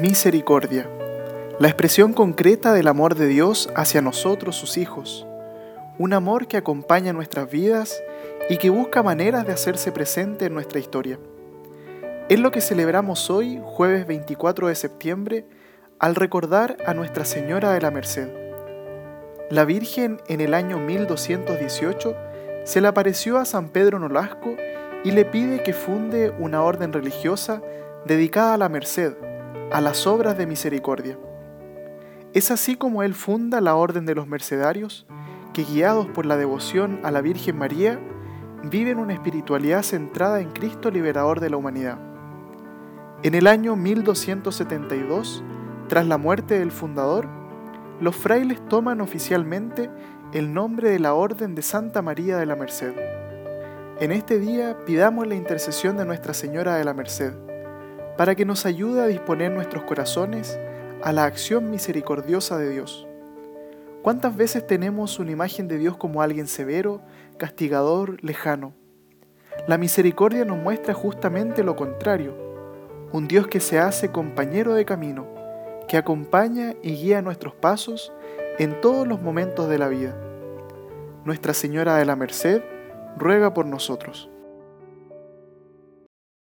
Misericordia, la expresión concreta del amor de Dios hacia nosotros, sus hijos. Un amor que acompaña nuestras vidas y que busca maneras de hacerse presente en nuestra historia. Es lo que celebramos hoy, jueves 24 de septiembre, al recordar a Nuestra Señora de la Merced. La Virgen en el año 1218 se le apareció a San Pedro Nolasco y le pide que funde una orden religiosa dedicada a la merced, a las obras de misericordia. Es así como él funda la Orden de los Mercedarios, que guiados por la devoción a la Virgen María, viven una espiritualidad centrada en Cristo liberador de la humanidad. En el año 1272, tras la muerte del fundador, los frailes toman oficialmente el nombre de la Orden de Santa María de la Merced. En este día pidamos la intercesión de Nuestra Señora de la Merced para que nos ayude a disponer nuestros corazones a la acción misericordiosa de Dios. ¿Cuántas veces tenemos una imagen de Dios como alguien severo, castigador, lejano? La misericordia nos muestra justamente lo contrario, un Dios que se hace compañero de camino, que acompaña y guía nuestros pasos en todos los momentos de la vida. Nuestra Señora de la Merced ruega por nosotros.